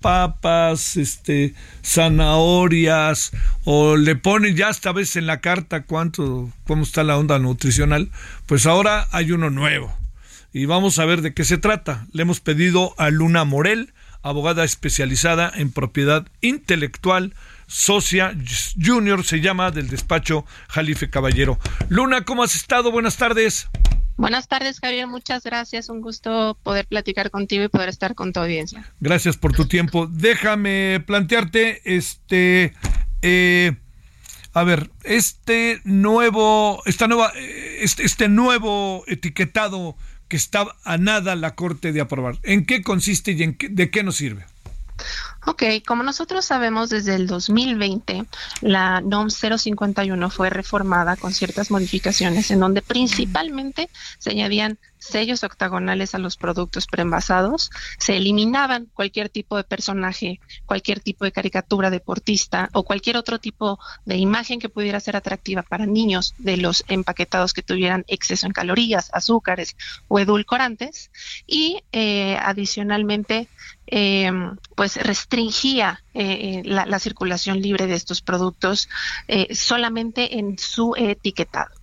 papas, este, zanahorias, o le ponen ya esta vez en la carta cuánto, cómo está la onda nutricional, pues ahora hay uno nuevo. Y vamos a ver de qué se trata. Le hemos pedido a Luna Morel, abogada especializada en propiedad intelectual, socia junior, se llama, del despacho Jalife Caballero. Luna, ¿cómo has estado? Buenas tardes. Buenas tardes, Javier. Muchas gracias. Un gusto poder platicar contigo y poder estar con tu audiencia. Gracias por tu tiempo. Déjame plantearte, este, eh, a ver, este nuevo, esta nueva, eh, este, este nuevo etiquetado que está a nada la Corte de aprobar. ¿En qué consiste y en qué- de qué nos sirve? Ok, como nosotros sabemos, desde el 2020 la NOM 051 fue reformada con ciertas modificaciones en donde principalmente se añadían sellos octagonales a los productos preenvasados, se eliminaban cualquier tipo de personaje, cualquier tipo de caricatura deportista o cualquier otro tipo de imagen que pudiera ser atractiva para niños de los empaquetados que tuvieran exceso en calorías, azúcares o edulcorantes y eh, adicionalmente eh, pues restringía eh, la, la circulación libre de estos productos eh, solamente en su etiquetado.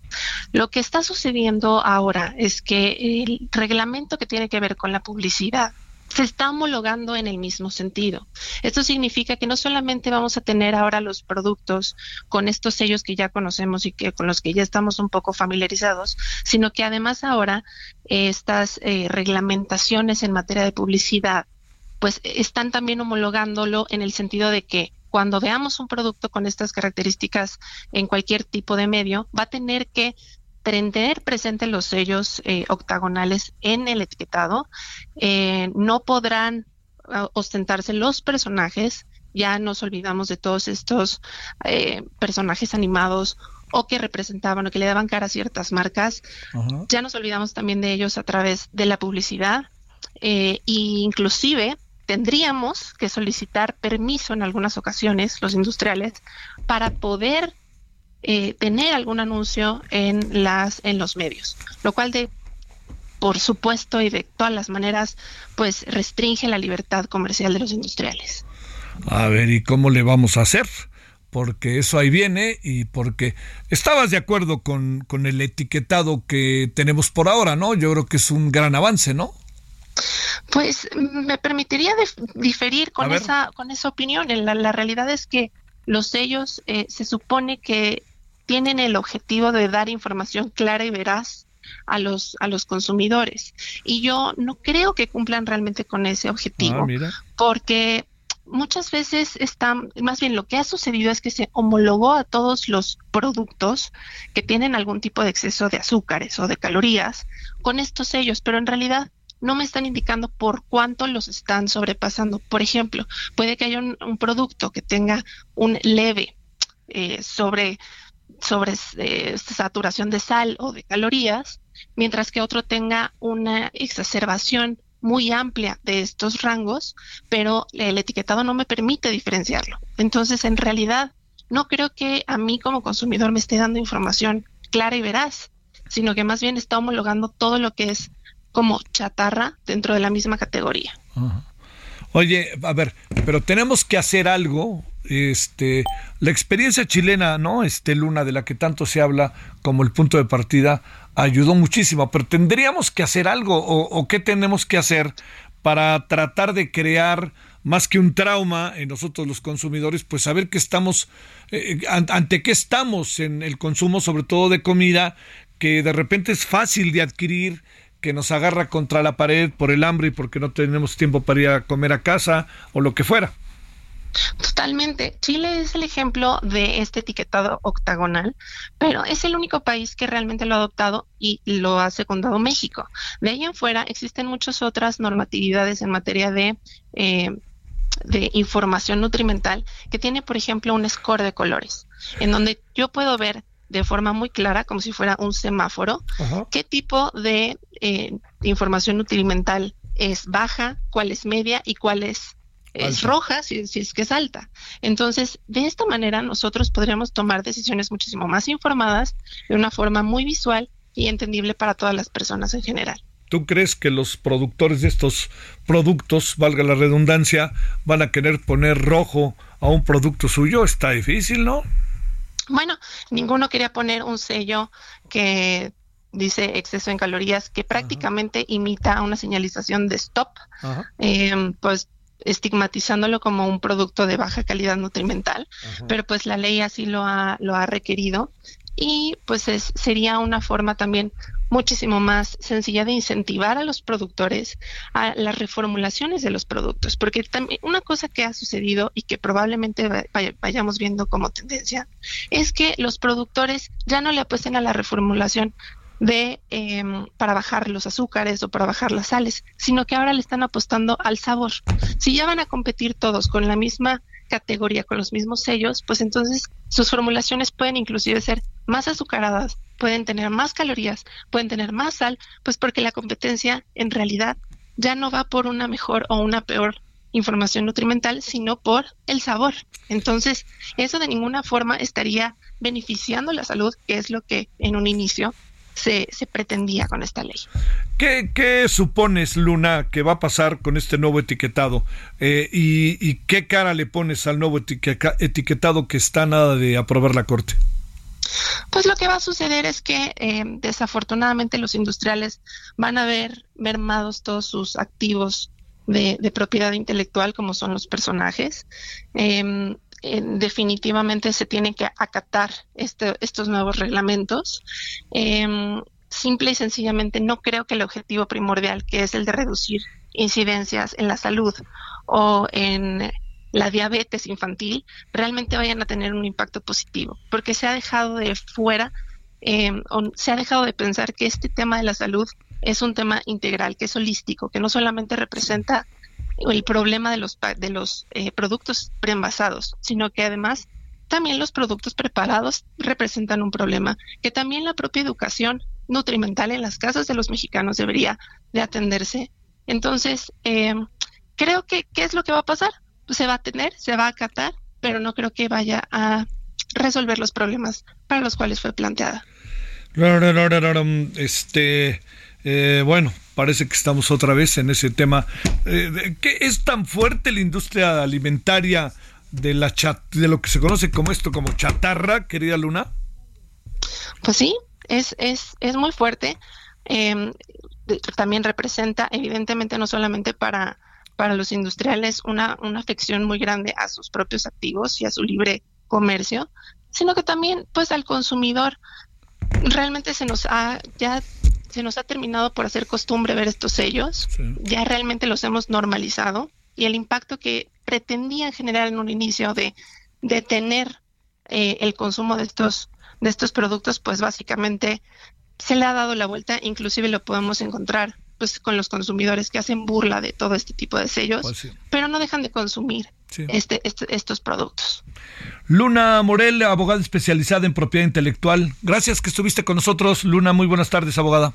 Lo que está sucediendo ahora es que el reglamento que tiene que ver con la publicidad se está homologando en el mismo sentido. Esto significa que no solamente vamos a tener ahora los productos con estos sellos que ya conocemos y que con los que ya estamos un poco familiarizados, sino que además ahora eh, estas eh, reglamentaciones en materia de publicidad pues están también homologándolo en el sentido de que cuando veamos un producto con estas características en cualquier tipo de medio, va a tener que tener presente los sellos eh, octagonales en el etiquetado. Eh, no podrán uh, ostentarse los personajes. Ya nos olvidamos de todos estos eh, personajes animados o que representaban o que le daban cara a ciertas marcas. Ya nos olvidamos también de ellos a través de la publicidad eh, e inclusive tendríamos que solicitar permiso en algunas ocasiones, los industriales, para poder eh, tener algún anuncio en las en los medios, lo cual de por supuesto y de todas las maneras pues restringe la libertad comercial de los industriales. A ver, ¿y cómo le vamos a hacer? Porque eso ahí viene y porque estabas de acuerdo con, con el etiquetado que tenemos por ahora, ¿no? Yo creo que es un gran avance, ¿no? Pues me permitiría diferir con esa, con esa opinión. La, la, realidad es que los sellos eh, se supone que tienen el objetivo de dar información clara y veraz a los a los consumidores. Y yo no creo que cumplan realmente con ese objetivo Ah, porque muchas veces están, más bien lo que ha sucedido es que se homologó a todos los productos que tienen algún tipo de exceso de azúcares o de calorías con estos sellos, pero en realidad no me están indicando por cuánto los están sobrepasando. Por ejemplo, puede que haya un, producto que tenga un leve eh, sobre, sobre eh, saturación de sal o de calorías, mientras que otro tenga una exacerbación muy amplia de estos rangos, pero el etiquetado no me permite diferenciarlo. Entonces, en realidad, no creo que a mí como consumidor me esté dando información clara y veraz, sino que más bien está homologando todo lo que es como chatarra dentro de la misma categoría. Oye, a ver, pero tenemos que hacer algo. Este, la experiencia chilena, ¿no? Este Luna, de la que tanto se habla como el punto de partida, ayudó muchísimo. Pero tendríamos que hacer algo, o, o qué tenemos que hacer para tratar de crear más que un trauma en nosotros los consumidores, pues saber que estamos, eh, ante qué estamos en el consumo, sobre todo de comida, que de repente es fácil de adquirir, que nos agarra contra la pared por el hambre y porque no tenemos tiempo para ir a comer a casa o lo que fuera. Totalmente. Chile es el ejemplo de este etiquetado octagonal, pero es el único país que realmente lo ha adoptado y lo ha secundado México. De ahí en fuera existen muchas otras normatividades en materia de... Eh, de información nutrimental que tiene, por ejemplo, un score de colores, en donde yo puedo ver de forma muy clara, como si fuera un semáforo, Ajá. qué tipo de eh, información nutrimental es baja, cuál es media y cuál es, es roja, si, si es que es alta. Entonces, de esta manera nosotros podríamos tomar decisiones muchísimo más informadas, de una forma muy visual y entendible para todas las personas en general. ¿Tú crees que los productores de estos productos, valga la redundancia, van a querer poner rojo a un producto suyo? Está difícil, ¿no? Bueno, ninguno quería poner un sello que dice exceso en calorías, que prácticamente imita una señalización de stop, eh, pues estigmatizándolo como un producto de baja calidad nutrimental, pero pues la ley así lo ha, lo ha requerido y pues es, sería una forma también muchísimo más sencilla de incentivar a los productores a las reformulaciones de los productos, porque también una cosa que ha sucedido y que probablemente va- vay- vayamos viendo como tendencia es que los productores ya no le apuesten a la reformulación de em, para bajar los azúcares o para bajar las sales, sino que ahora le están apostando al sabor. Si ya van a competir todos con la misma categoría, con los mismos sellos, pues entonces sus formulaciones pueden inclusive ser más azucaradas, pueden tener más calorías, pueden tener más sal, pues porque la competencia en realidad ya no va por una mejor o una peor información nutrimental, sino por el sabor. Entonces, eso de ninguna forma estaría beneficiando la salud, que es lo que en un inicio se, se pretendía con esta ley. ¿Qué, qué supones, Luna, que va a pasar con este nuevo etiquetado? Eh, y, y qué cara le pones al nuevo etiqueta- etiquetado que está nada de aprobar la Corte? Pues lo que va a suceder es que eh, desafortunadamente los industriales van a ver mermados todos sus activos de, propiedad intelectual, como son los personajes. Eh, eh, definitivamente se tienen que acatar este- estos nuevos reglamentos. Eh, simple y sencillamente no creo que el objetivo primordial, que es el de reducir incidencias en la salud o en la diabetes infantil, realmente vayan a tener un impacto positivo, porque se ha dejado de fuera, eh, o se ha dejado de pensar que este tema de la salud es un tema integral, que es holístico, que no solamente representa el problema de los, de los eh, productos preenvasados, sino que además también los productos preparados representan un problema, que también la propia educación nutrimental en las casas de los mexicanos debería de atenderse. Entonces, eh, creo que, ¿qué es lo que va a pasar? Se va a tener, se va a acatar, pero no creo que vaya a resolver los problemas para los cuales fue planteada. Este, eh, bueno, parece que estamos otra vez en ese tema. Eh, ¿Qué es tan fuerte la industria alimentaria de la chat, de lo que se conoce como esto, como chatarra, querida Luna? Pues sí, es, es, es muy fuerte. Eh, también representa, evidentemente, no solamente para, para los industriales, una, una afección muy grande a sus propios activos y a su libre comercio, sino que también, pues, al consumidor. Realmente se nos ha, ya se nos ha terminado por hacer costumbre ver estos sellos, ya realmente los hemos normalizado y el impacto que pretendían generar en un inicio de detener eh, el consumo de estos de estos productos, pues básicamente se le ha dado la vuelta, inclusive lo podemos encontrar pues con los consumidores que hacen burla de todo este tipo de sellos, Pues sí. pero no dejan de consumir Sí. este, este- estos productos. Luna Morel, abogada especializada en propiedad intelectual. Gracias que estuviste con nosotros, Luna. Muy buenas tardes, abogada.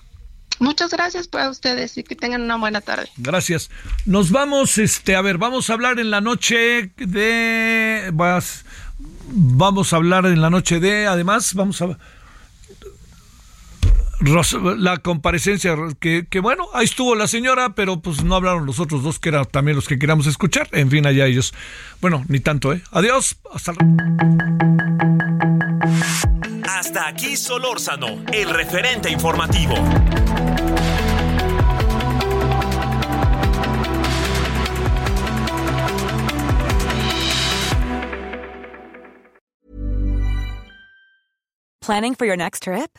Muchas gracias para ustedes y que tengan una buena tarde. Gracias. Nos vamos, este, a ver, vamos a hablar en la noche de. vas- vamos a hablar en la noche de. Además, vamos a. Ros- la comparecencia, que, que bueno, ahí estuvo la señora, pero pues no hablaron los otros dos, que eran también los que queríamos escuchar. En fin, allá ellos. Bueno, ni tanto, ¿eh? Adiós. Hasta Hasta aquí Solórzano, el referente informativo. Planning for your next trip?